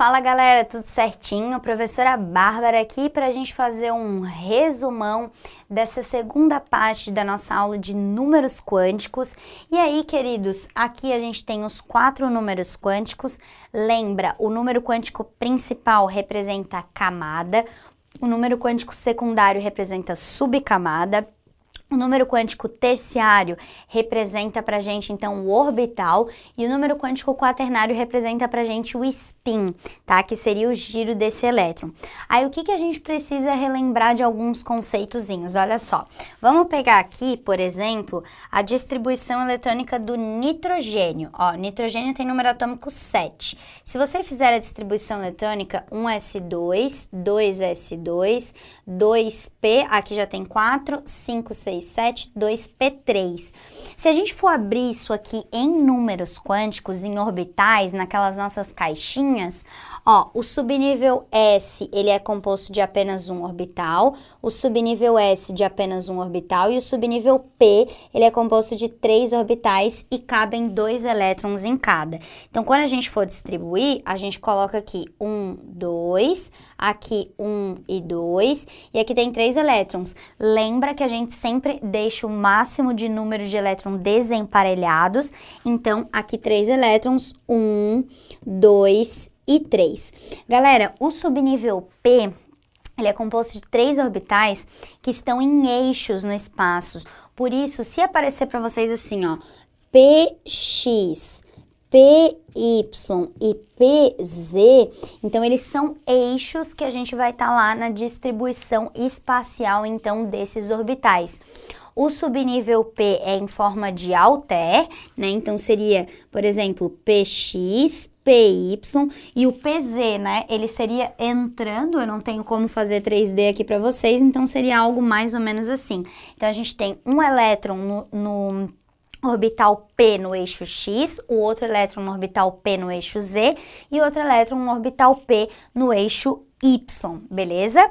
Fala galera, tudo certinho? Professora Bárbara aqui para a gente fazer um resumão dessa segunda parte da nossa aula de números quânticos. E aí, queridos, aqui a gente tem os quatro números quânticos. Lembra, o número quântico principal representa a camada, o número quântico secundário representa subcamada, o número quântico terciário representa para gente então o orbital e o número quântico quaternário representa para gente o spin, tá? Que seria o giro desse elétron. Aí o que, que a gente precisa relembrar de alguns conceitozinhos? Olha só, vamos pegar aqui, por exemplo, a distribuição eletrônica do nitrogênio. Ó, nitrogênio tem número atômico 7. Se você fizer a distribuição eletrônica 1s2, 2s2, 2p, aqui já tem 4, 5, 6, 2,7, 2P3. Se a gente for abrir isso aqui em números quânticos, em orbitais, naquelas nossas caixinhas, ó, o subnível S, ele é composto de apenas um orbital, o subnível S de apenas um orbital e o subnível P, ele é composto de três orbitais e cabem dois elétrons em cada. Então, quando a gente for distribuir, a gente coloca aqui um, dois, aqui um e dois, e aqui tem três elétrons. Lembra que a gente sempre sempre deixo o máximo de número de elétrons desemparelhados. Então, aqui três elétrons, um, dois e três. Galera, o subnível P, ele é composto de três orbitais que estão em eixos no espaço. Por isso, se aparecer para vocês assim, ó, PX PY e PZ, então eles são eixos que a gente vai estar tá lá na distribuição espacial então desses orbitais. O subnível P é em forma de alter, né? Então seria, por exemplo, PX, PY e o PZ, né? Ele seria entrando, eu não tenho como fazer 3D aqui para vocês, então seria algo mais ou menos assim. Então a gente tem um elétron no, no orbital P no eixo X, o outro elétron no orbital P no eixo Z e outro elétron no orbital P no eixo Y, beleza?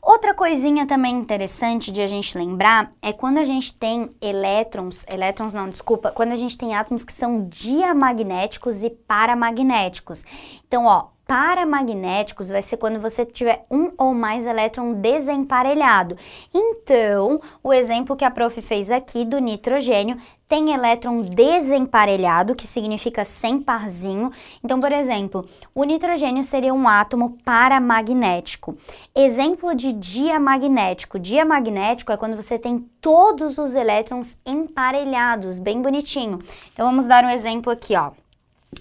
Outra coisinha também interessante de a gente lembrar é quando a gente tem elétrons, elétrons não, desculpa, quando a gente tem átomos que são diamagnéticos e paramagnéticos. Então, ó, paramagnéticos vai ser quando você tiver um ou mais elétron desemparelhado. Então, o exemplo que a prof fez aqui do nitrogênio tem elétron desemparelhado, que significa sem parzinho. Então, por exemplo, o nitrogênio seria um átomo paramagnético. Exemplo de diamagnético. Diamagnético é quando você tem todos os elétrons emparelhados, bem bonitinho. Então, vamos dar um exemplo aqui, ó.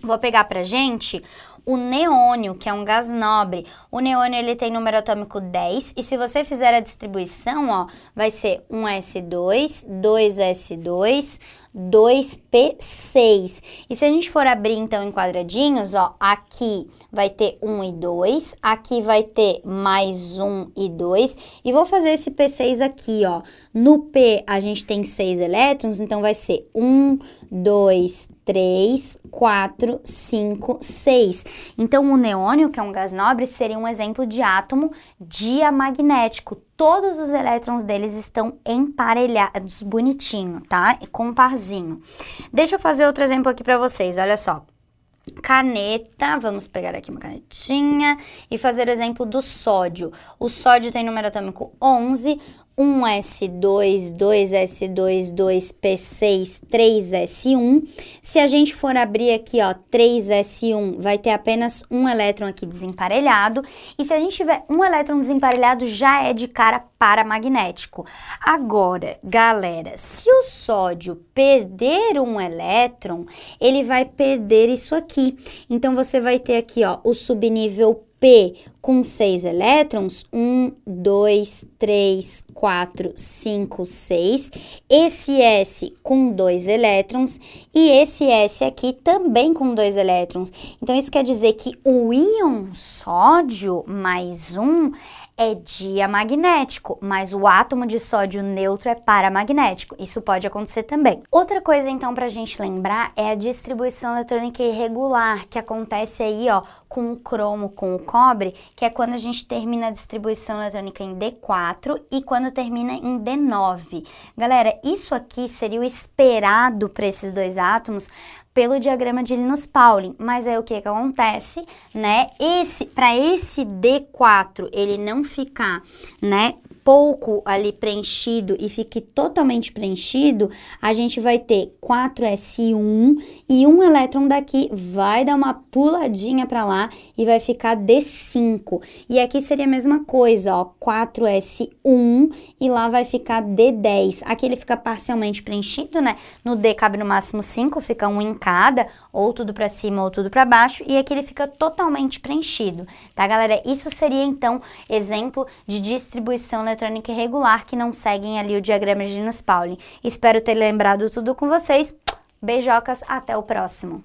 Vou pegar pra gente o neônio, que é um gás nobre. O neônio ele tem número atômico 10 e se você fizer a distribuição, ó, vai ser 1s2, 2s2, 2P6. E se a gente for abrir então em quadradinhos, ó, aqui vai ter 1 e 2, aqui vai ter mais 1 e 2, e vou fazer esse P6 aqui, ó. No P a gente tem 6 elétrons, então vai ser 1, 2, 3, 4, 5, 6. Então o neônio, que é um gás nobre, seria um exemplo de átomo diamagnético todos os elétrons deles estão emparelhados bonitinho, tá? Com um parzinho. Deixa eu fazer outro exemplo aqui para vocês, olha só. Caneta, vamos pegar aqui uma canetinha e fazer o exemplo do sódio. O sódio tem número atômico 11, 1S2, 2S2, 2P6, 3S1. Se a gente for abrir aqui, ó, 3S1, vai ter apenas um elétron aqui desemparelhado. E se a gente tiver um elétron desemparelhado, já é de cara paramagnético. Agora, galera, se o sódio perder um elétron, ele vai perder isso aqui. Então, você vai ter aqui, ó, o subnível P com 6 elétrons, 1, 2, 3, 4, 5, 6. Esse S com 2 elétrons e esse S aqui também com 2 elétrons. Então, isso quer dizer que o íon sódio mais 1 é diamagnético, mas o átomo de sódio neutro é paramagnético. Isso pode acontecer também. Outra coisa, então, para a gente lembrar é a distribuição eletrônica irregular, que acontece aí, ó, com o cromo, com o cobre, que é quando a gente termina a distribuição eletrônica em D4 e quando termina em D9. Galera, isso aqui seria o esperado para esses dois átomos pelo diagrama de Linus-Pauling. Mas aí o que que acontece, né? Esse para esse D4 ele não ficar, né, pouco ali preenchido e fique totalmente preenchido, a gente vai ter 4s1 e um elétron daqui vai dar uma puladinha para lá e vai ficar D5. E aqui seria a mesma coisa, ó, 4s1 e lá vai ficar D10. Aqui ele fica parcialmente preenchido, né? No D cabe no máximo 5, fica um em cada, ou tudo para cima ou tudo para baixo, e aqui ele fica totalmente preenchido, tá, galera? Isso seria então exemplo de distribuição eletrônica irregular que não seguem ali o diagrama de Linus-Pauling. Espero ter lembrado tudo com vocês. Beijocas, até o próximo.